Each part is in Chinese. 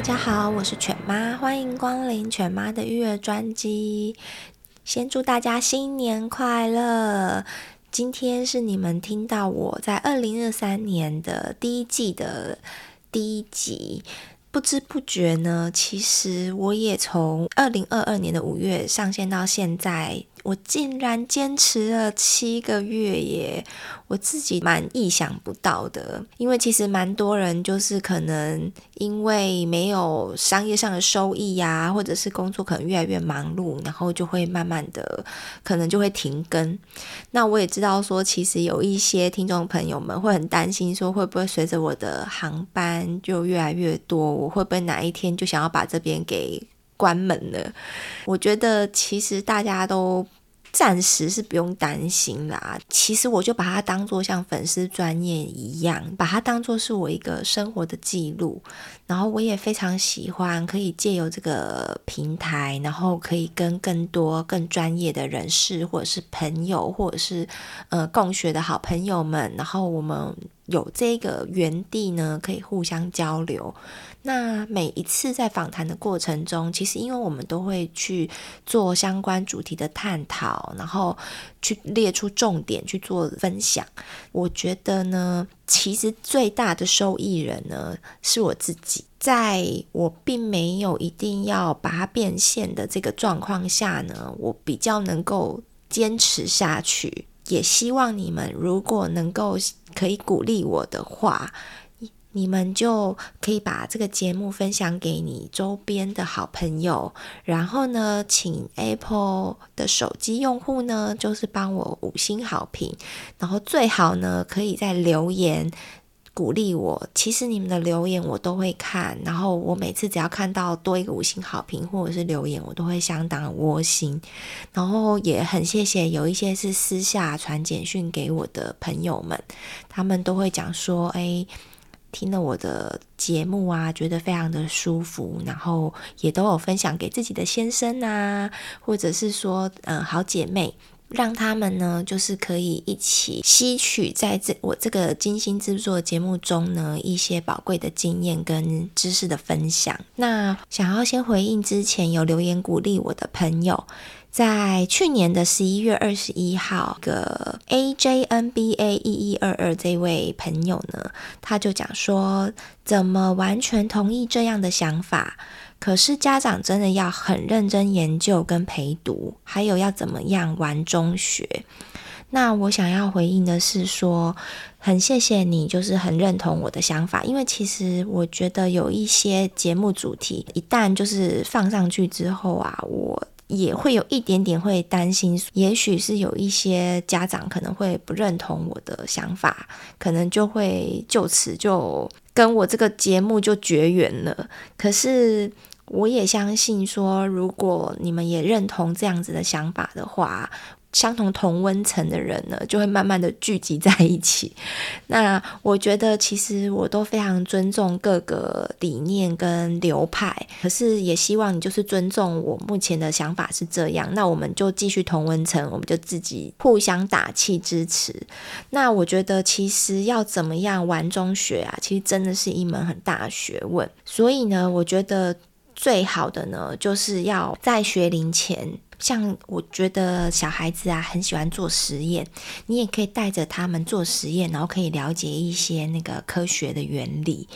大家好，我是犬妈，欢迎光临犬妈的育儿专辑。先祝大家新年快乐！今天是你们听到我在二零二三年的第一季的第一集。不知不觉呢，其实我也从二零二二年的五月上线到现在。我竟然坚持了七个月耶！我自己蛮意想不到的，因为其实蛮多人就是可能因为没有商业上的收益呀，或者是工作可能越来越忙碌，然后就会慢慢的可能就会停更。那我也知道说，其实有一些听众朋友们会很担心，说会不会随着我的航班就越来越多，我会不会哪一天就想要把这边给关门了？我觉得其实大家都。暂时是不用担心啦。其实我就把它当做像粉丝专业一样，把它当做是我一个生活的记录。然后我也非常喜欢可以借由这个平台，然后可以跟更多更专业的人士，或者是朋友，或者是呃共学的好朋友们，然后我们有这个园地呢，可以互相交流。那每一次在访谈的过程中，其实因为我们都会去做相关主题的探讨，然后去列出重点去做分享。我觉得呢，其实最大的受益人呢是我自己，在我并没有一定要把它变现的这个状况下呢，我比较能够坚持下去。也希望你们如果能够可以鼓励我的话。你们就可以把这个节目分享给你周边的好朋友，然后呢，请 Apple 的手机用户呢，就是帮我五星好评，然后最好呢，可以在留言鼓励我。其实你们的留言我都会看，然后我每次只要看到多一个五星好评或者是留言，我都会相当窝心。然后也很谢谢有一些是私下传简讯给我的朋友们，他们都会讲说，哎。听了我的节目啊，觉得非常的舒服，然后也都有分享给自己的先生啊，或者是说，嗯，好姐妹，让他们呢，就是可以一起吸取在这我这个精心制作的节目中呢，一些宝贵的经验跟知识的分享。那想要先回应之前有留言鼓励我的朋友。在去年的十一月二十一号，个 AJNBA 一一二二这位朋友呢，他就讲说，怎么完全同意这样的想法？可是家长真的要很认真研究跟陪读，还有要怎么样玩中学？那我想要回应的是说，很谢谢你，就是很认同我的想法，因为其实我觉得有一些节目主题一旦就是放上去之后啊，我。也会有一点点会担心，也许是有一些家长可能会不认同我的想法，可能就会就此就跟我这个节目就绝缘了。可是我也相信说，如果你们也认同这样子的想法的话。相同同温层的人呢，就会慢慢的聚集在一起。那我觉得，其实我都非常尊重各个理念跟流派，可是也希望你就是尊重我目前的想法是这样。那我们就继续同温层，我们就自己互相打气支持。那我觉得，其实要怎么样玩中学啊，其实真的是一门很大学问。所以呢，我觉得最好的呢，就是要在学龄前。像我觉得小孩子啊，很喜欢做实验，你也可以带着他们做实验，然后可以了解一些那个科学的原理。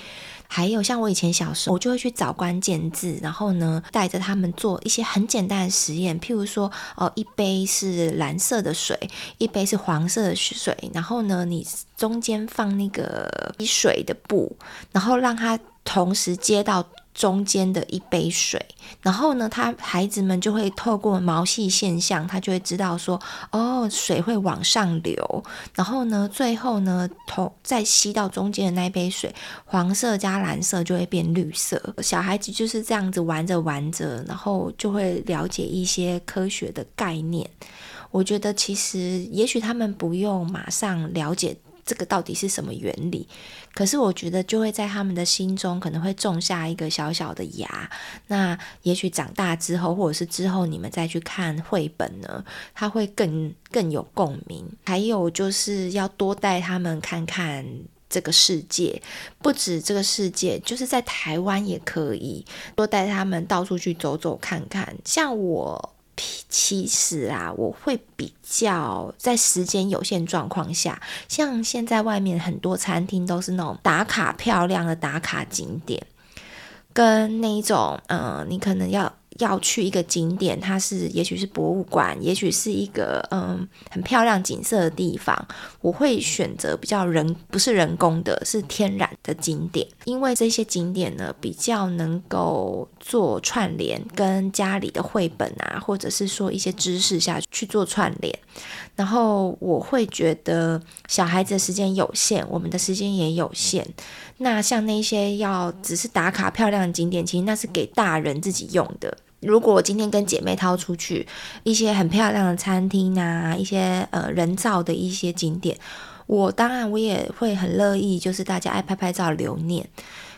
还有像我以前小时候，我就会去找关键字，然后呢，带着他们做一些很简单的实验，譬如说，哦，一杯是蓝色的水，一杯是黄色的水，然后呢，你中间放那个滴水的布，然后让它同时接到。中间的一杯水，然后呢，他孩子们就会透过毛细现象，他就会知道说，哦，水会往上流，然后呢，最后呢，头再吸到中间的那一杯水，黄色加蓝色就会变绿色。小孩子就是这样子玩着玩着，然后就会了解一些科学的概念。我觉得其实也许他们不用马上了解。这个到底是什么原理？可是我觉得就会在他们的心中可能会种下一个小小的芽。那也许长大之后，或者是之后你们再去看绘本呢，他会更更有共鸣。还有就是要多带他们看看这个世界，不止这个世界，就是在台湾也可以多带他们到处去走走看看。像我。其实啊，我会比较在时间有限状况下，像现在外面很多餐厅都是那种打卡漂亮的打卡景点，跟那一种，嗯、你可能要。要去一个景点，它是也许是博物馆，也许是一个嗯很漂亮景色的地方。我会选择比较人不是人工的，是天然的景点，因为这些景点呢比较能够做串联，跟家里的绘本啊，或者是说一些知识下去做串联。然后我会觉得小孩子的时间有限，我们的时间也有限。那像那些要只是打卡漂亮的景点，其实那是给大人自己用的。如果我今天跟姐妹掏出去一些很漂亮的餐厅啊，一些呃人造的一些景点，我当然我也会很乐意，就是大家爱拍拍照留念。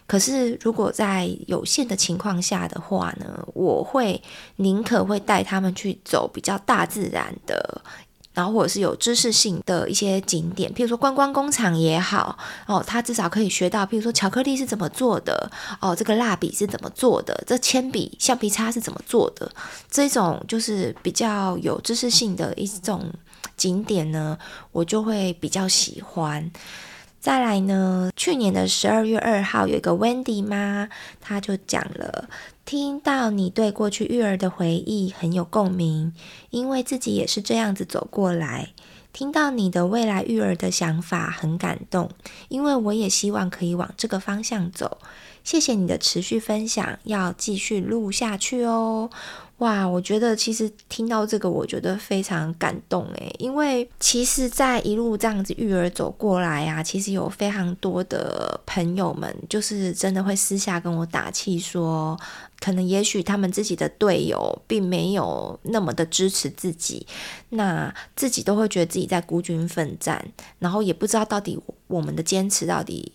可是如果在有限的情况下的话呢，我会宁可会带他们去走比较大自然的。然后或者是有知识性的一些景点，譬如说观光工厂也好，哦，他至少可以学到，譬如说巧克力是怎么做的，哦，这个蜡笔是怎么做的，这铅笔、橡皮擦是怎么做的，这种就是比较有知识性的一种景点呢，我就会比较喜欢。再来呢，去年的十二月二号，有一个 Wendy 妈，她就讲了，听到你对过去育儿的回忆很有共鸣，因为自己也是这样子走过来。听到你的未来育儿的想法很感动，因为我也希望可以往这个方向走。谢谢你的持续分享，要继续录下去哦。哇，我觉得其实听到这个，我觉得非常感动诶，因为其实，在一路这样子育儿走过来啊，其实有非常多的朋友们，就是真的会私下跟我打气说，可能也许他们自己的队友并没有那么的支持自己，那自己都会觉得自己在孤军奋战，然后也不知道到底我们的坚持到底。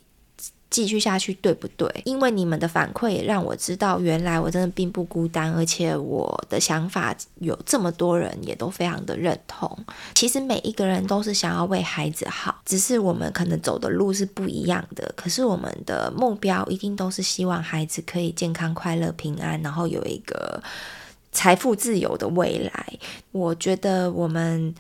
继续下去对不对？因为你们的反馈也让我知道，原来我真的并不孤单，而且我的想法有这么多人也都非常的认同。其实每一个人都是想要为孩子好，只是我们可能走的路是不一样的。可是我们的目标一定都是希望孩子可以健康、快乐、平安，然后有一个财富自由的未来。我觉得我们。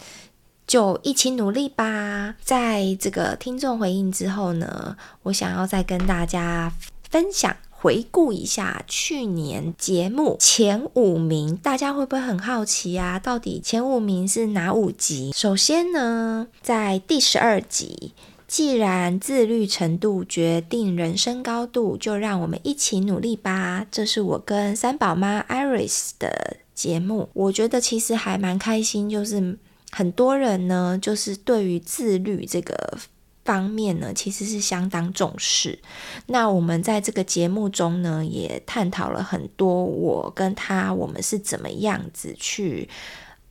就一起努力吧！在这个听众回应之后呢，我想要再跟大家分享、回顾一下去年节目前五名，大家会不会很好奇啊？到底前五名是哪五集？首先呢，在第十二集，既然自律程度决定人生高度，就让我们一起努力吧。这是我跟三宝妈 Iris 的节目，我觉得其实还蛮开心，就是。很多人呢，就是对于自律这个方面呢，其实是相当重视。那我们在这个节目中呢，也探讨了很多，我跟他我们是怎么样子去。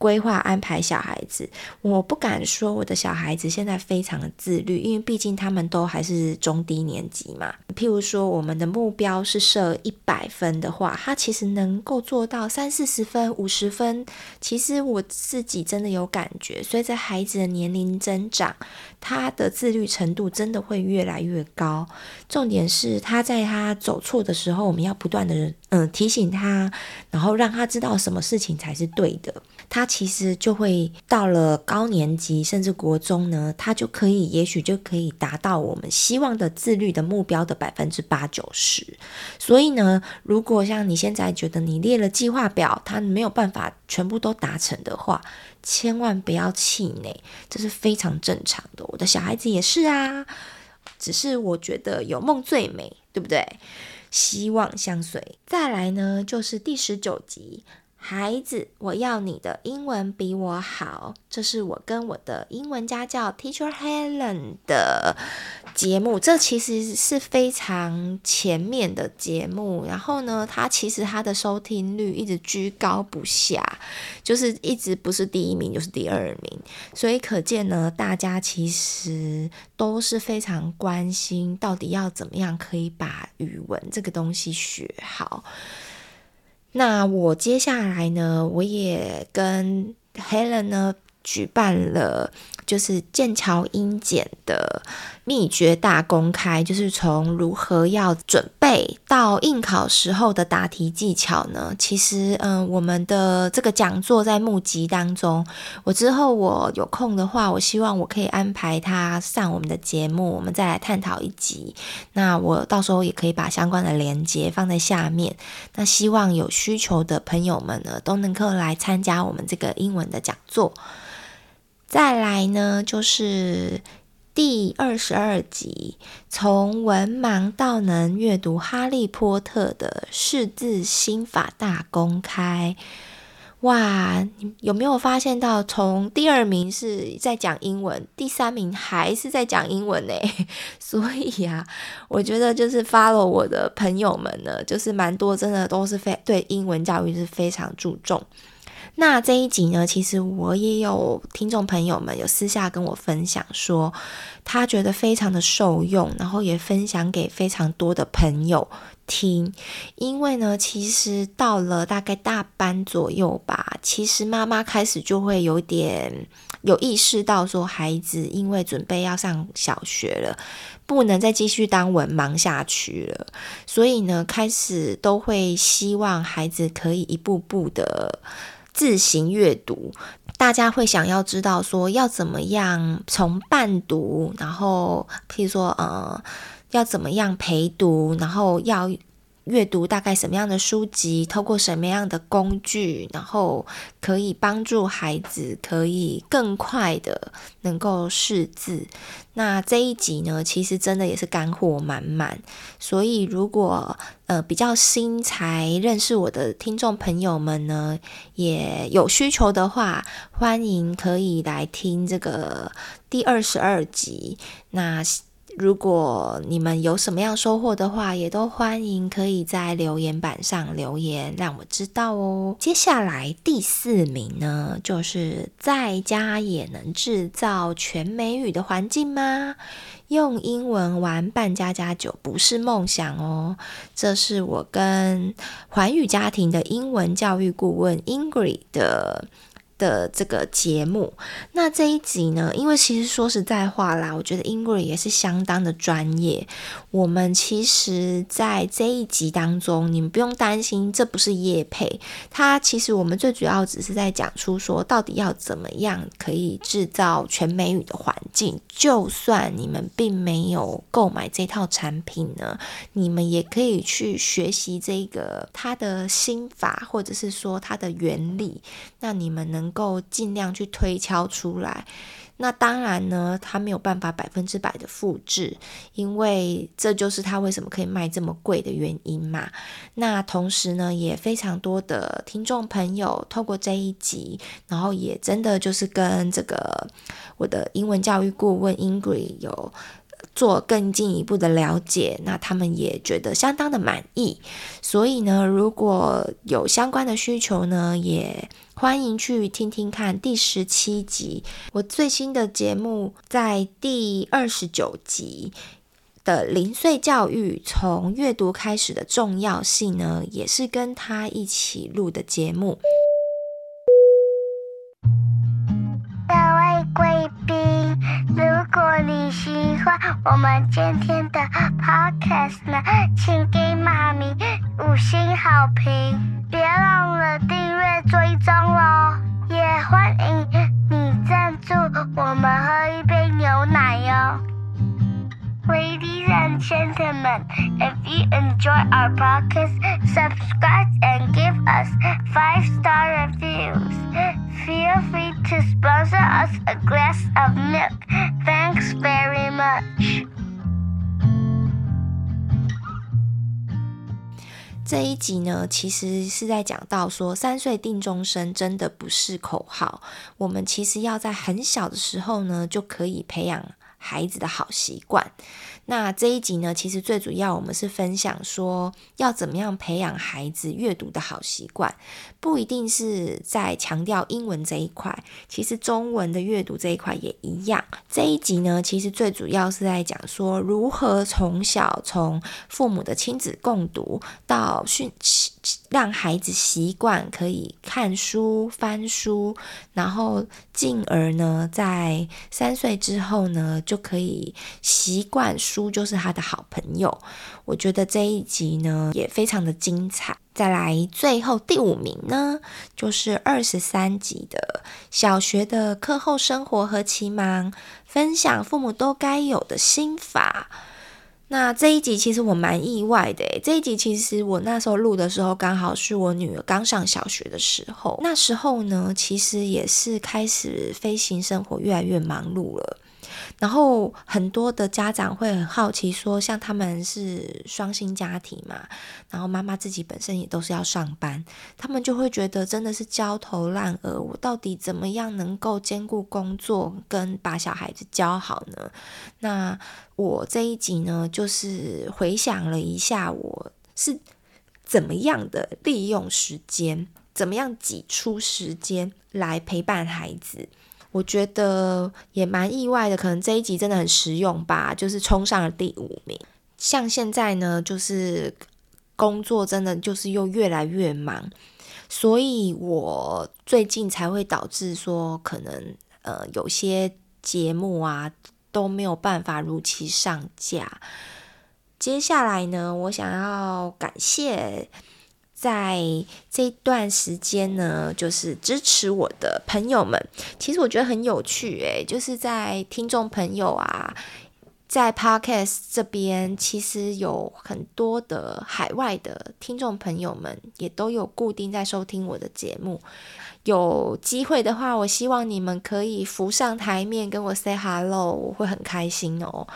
规划安排小孩子，我不敢说我的小孩子现在非常的自律，因为毕竟他们都还是中低年级嘛。譬如说，我们的目标是设一百分的话，他其实能够做到三四十分、五十分。其实我自己真的有感觉，随着孩子的年龄增长，他的自律程度真的会越来越高。重点是他在他走错的时候，我们要不断的嗯提醒他，然后让他知道什么事情才是对的。他其实就会到了高年级，甚至国中呢，他就可以，也许就可以达到我们希望的自律的目标的百分之八九十。所以呢，如果像你现在觉得你列了计划表，他没有办法全部都达成的话，千万不要气馁，这是非常正常的。我的小孩子也是啊，只是我觉得有梦最美，对不对？希望相随。再来呢，就是第十九集。孩子，我要你的英文比我好。这是我跟我的英文家教 Teacher Helen 的节目。这其实是非常前面的节目。然后呢，它其实它的收听率一直居高不下，就是一直不是第一名就是第二名。所以可见呢，大家其实都是非常关心，到底要怎么样可以把语文这个东西学好。那我接下来呢，我也跟 Helen 呢举办了，就是剑桥英检的秘诀大公开，就是从如何要准备到应考时候的答题技巧呢？其实，嗯，我们的这个讲座在募集当中，我之后我有空的话，我希望我可以安排他上我们的节目，我们再来探讨一集。那我到时候也可以把相关的连接放在下面。那希望有需求的朋友们呢，都能够来参加我们这个英文的讲座。再来呢，就是第二十二集，从文盲到能阅读《哈利波特》的识字心法大公开。哇，有没有发现到，从第二名是在讲英文，第三名还是在讲英文呢？所以、啊，我觉得就是 follow 我的朋友们呢，就是蛮多，真的都是非对英文教育是非常注重。那这一集呢，其实我也有听众朋友们有私下跟我分享说，他觉得非常的受用，然后也分享给非常多的朋友听。因为呢，其实到了大概大班左右吧，其实妈妈开始就会有点有意识到说，孩子因为准备要上小学了，不能再继续当文盲下去了，所以呢，开始都会希望孩子可以一步步的。自行阅读，大家会想要知道说要怎么样从伴读，然后譬如说呃，要怎么样陪读，然后要阅读大概什么样的书籍，透过什么样的工具，然后可以帮助孩子可以更快的能够识字。那这一集呢，其实真的也是干货满满，所以如果呃比较新才认识我的听众朋友们呢，也有需求的话，欢迎可以来听这个第二十二集。那。如果你们有什么样收获的话，也都欢迎可以在留言板上留言，让我知道哦。接下来第四名呢，就是在家也能制造全美语的环境吗？用英文玩扮家家酒不是梦想哦。这是我跟环宇家庭的英文教育顾问 Ingrid 的。的这个节目，那这一集呢，因为其实说实在话啦，我觉得 Ingrid 也是相当的专业。我们其实，在这一集当中，你们不用担心，这不是叶配。它其实我们最主要只是在讲出说，到底要怎么样可以制造全美语的环境。就算你们并没有购买这套产品呢，你们也可以去学习这个它的心法，或者是说它的原理。那你们能够尽量去推敲出来，那当然呢，他没有办法百分之百的复制，因为这就是他为什么可以卖这么贵的原因嘛。那同时呢，也非常多的听众朋友透过这一集，然后也真的就是跟这个我的英文教育顾问 Ingrid 有做更进一步的了解，那他们也觉得相当的满意。所以呢，如果有相关的需求呢，也欢迎去听听看第十七集，我最新的节目在第二十九集的零碎教育从阅读开始的重要性呢，也是跟他一起录的节目。各位贵宾，如果你喜欢我们今天的 podcast 呢，请给妈咪五星好评，别忘了订阅追踪哦，也欢迎你赞助我们喝一杯牛奶哟。Ladies and gentlemen, if you enjoy our podcast, subscribe and give us five star reviews. Feel free to sponsor us a glass of milk. Thanks very much. 这一集呢，其实是在讲到说，三岁定终身真的不是口号，我们其实要在很小的时候呢，就可以培养孩子的好习惯。那这一集呢，其实最主要我们是分享说，要怎么样培养孩子阅读的好习惯，不一定是在强调英文这一块，其实中文的阅读这一块也一样。这一集呢，其实最主要是在讲说，如何从小从父母的亲子共读到训，让孩子习惯可以看书、翻书，然后进而呢，在三岁之后呢，就可以习惯书。就是他的好朋友，我觉得这一集呢也非常的精彩。再来，最后第五名呢，就是二十三集的小学的课后生活和期忙，分享父母都该有的心法。那这一集其实我蛮意外的，这一集其实我那时候录的时候，刚好是我女儿刚上小学的时候。那时候呢，其实也是开始飞行生活越来越忙碌了。然后很多的家长会很好奇说，像他们是双薪家庭嘛，然后妈妈自己本身也都是要上班，他们就会觉得真的是焦头烂额。我到底怎么样能够兼顾工作跟把小孩子教好呢？那我这一集呢，就是回想了一下，我是怎么样的利用时间，怎么样挤出时间来陪伴孩子。我觉得也蛮意外的，可能这一集真的很实用吧，就是冲上了第五名。像现在呢，就是工作真的就是又越来越忙，所以我最近才会导致说，可能呃有些节目啊都没有办法如期上架。接下来呢，我想要感谢。在这段时间呢，就是支持我的朋友们，其实我觉得很有趣诶，就是在听众朋友啊，在 Podcast 这边，其实有很多的海外的听众朋友们，也都有固定在收听我的节目。有机会的话，我希望你们可以浮上台面跟我 say hello，我会很开心哦。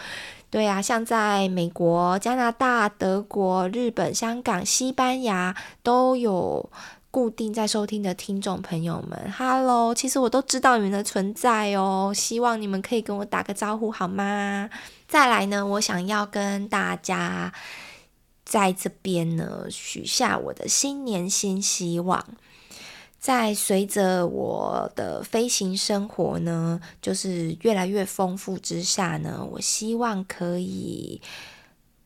对啊，像在美国、加拿大、德国、日本、香港、西班牙都有固定在收听的听众朋友们，Hello，其实我都知道你们的存在哦，希望你们可以跟我打个招呼好吗？再来呢，我想要跟大家在这边呢许下我的新年新希望。在随着我的飞行生活呢，就是越来越丰富之下呢，我希望可以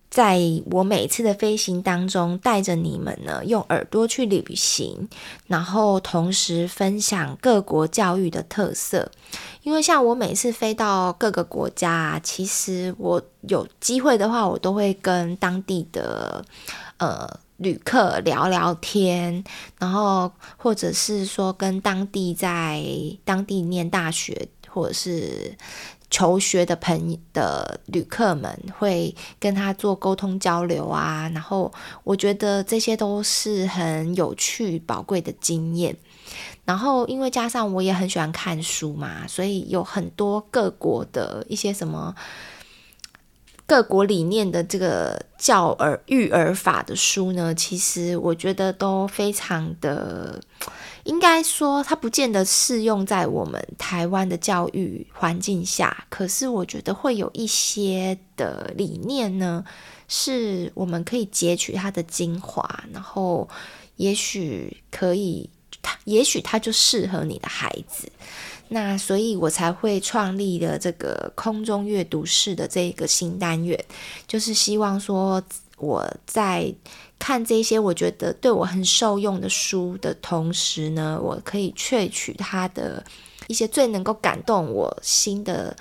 在我每次的飞行当中，带着你们呢，用耳朵去旅行，然后同时分享各国教育的特色。因为像我每次飞到各个国家，其实我有机会的话，我都会跟当地的呃。旅客聊聊天，然后或者是说跟当地在当地念大学或者是求学的朋友的旅客们，会跟他做沟通交流啊。然后我觉得这些都是很有趣、宝贵的经验。然后因为加上我也很喜欢看书嘛，所以有很多各国的一些什么。各国理念的这个教儿育儿法的书呢，其实我觉得都非常的，应该说它不见得适用在我们台湾的教育环境下。可是我觉得会有一些的理念呢，是我们可以截取它的精华，然后也许可以，它也许它就适合你的孩子。那所以，我才会创立了这个空中阅读室的这个新单元，就是希望说我在看这些我觉得对我很受用的书的同时呢，我可以萃取它的一些最能够感动我心的。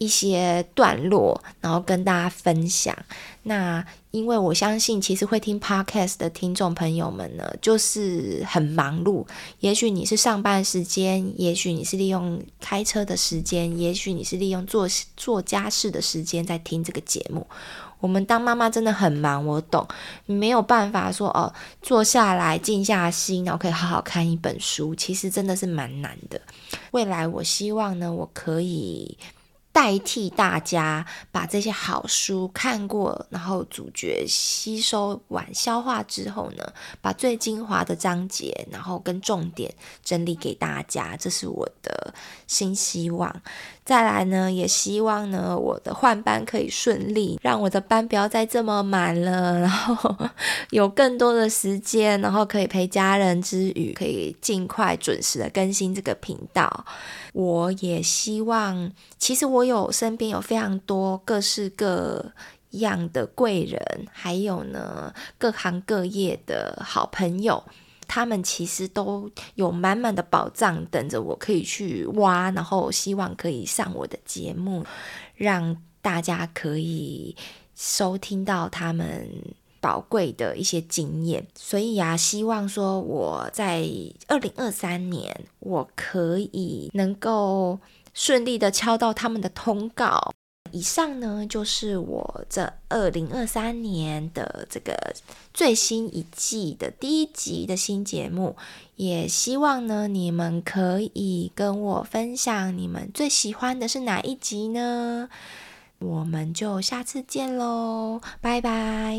一些段落，然后跟大家分享。那因为我相信，其实会听 Podcast 的听众朋友们呢，就是很忙碌。也许你是上班时间，也许你是利用开车的时间，也许你是利用做做家事的时间在听这个节目。我们当妈妈真的很忙，我懂，没有办法说哦，坐下来静下心，然后可以好好看一本书，其实真的是蛮难的。未来我希望呢，我可以。代替大家把这些好书看过，然后主角吸收完消化之后呢，把最精华的章节，然后跟重点整理给大家，这是我的新希望。再来呢，也希望呢，我的换班可以顺利，让我的班不要再这么满了，然后有更多的时间，然后可以陪家人之余，可以尽快准时的更新这个频道。我也希望，其实我有身边有非常多各式各样的贵人，还有呢，各行各业的好朋友。他们其实都有满满的宝藏等着我可以去挖，然后希望可以上我的节目，让大家可以收听到他们宝贵的一些经验。所以啊，希望说我在二零二三年，我可以能够顺利的敲到他们的通告。以上呢，就是我这二零二三年的这个最新一季的第一集的新节目，也希望呢，你们可以跟我分享你们最喜欢的是哪一集呢？我们就下次见喽，拜拜。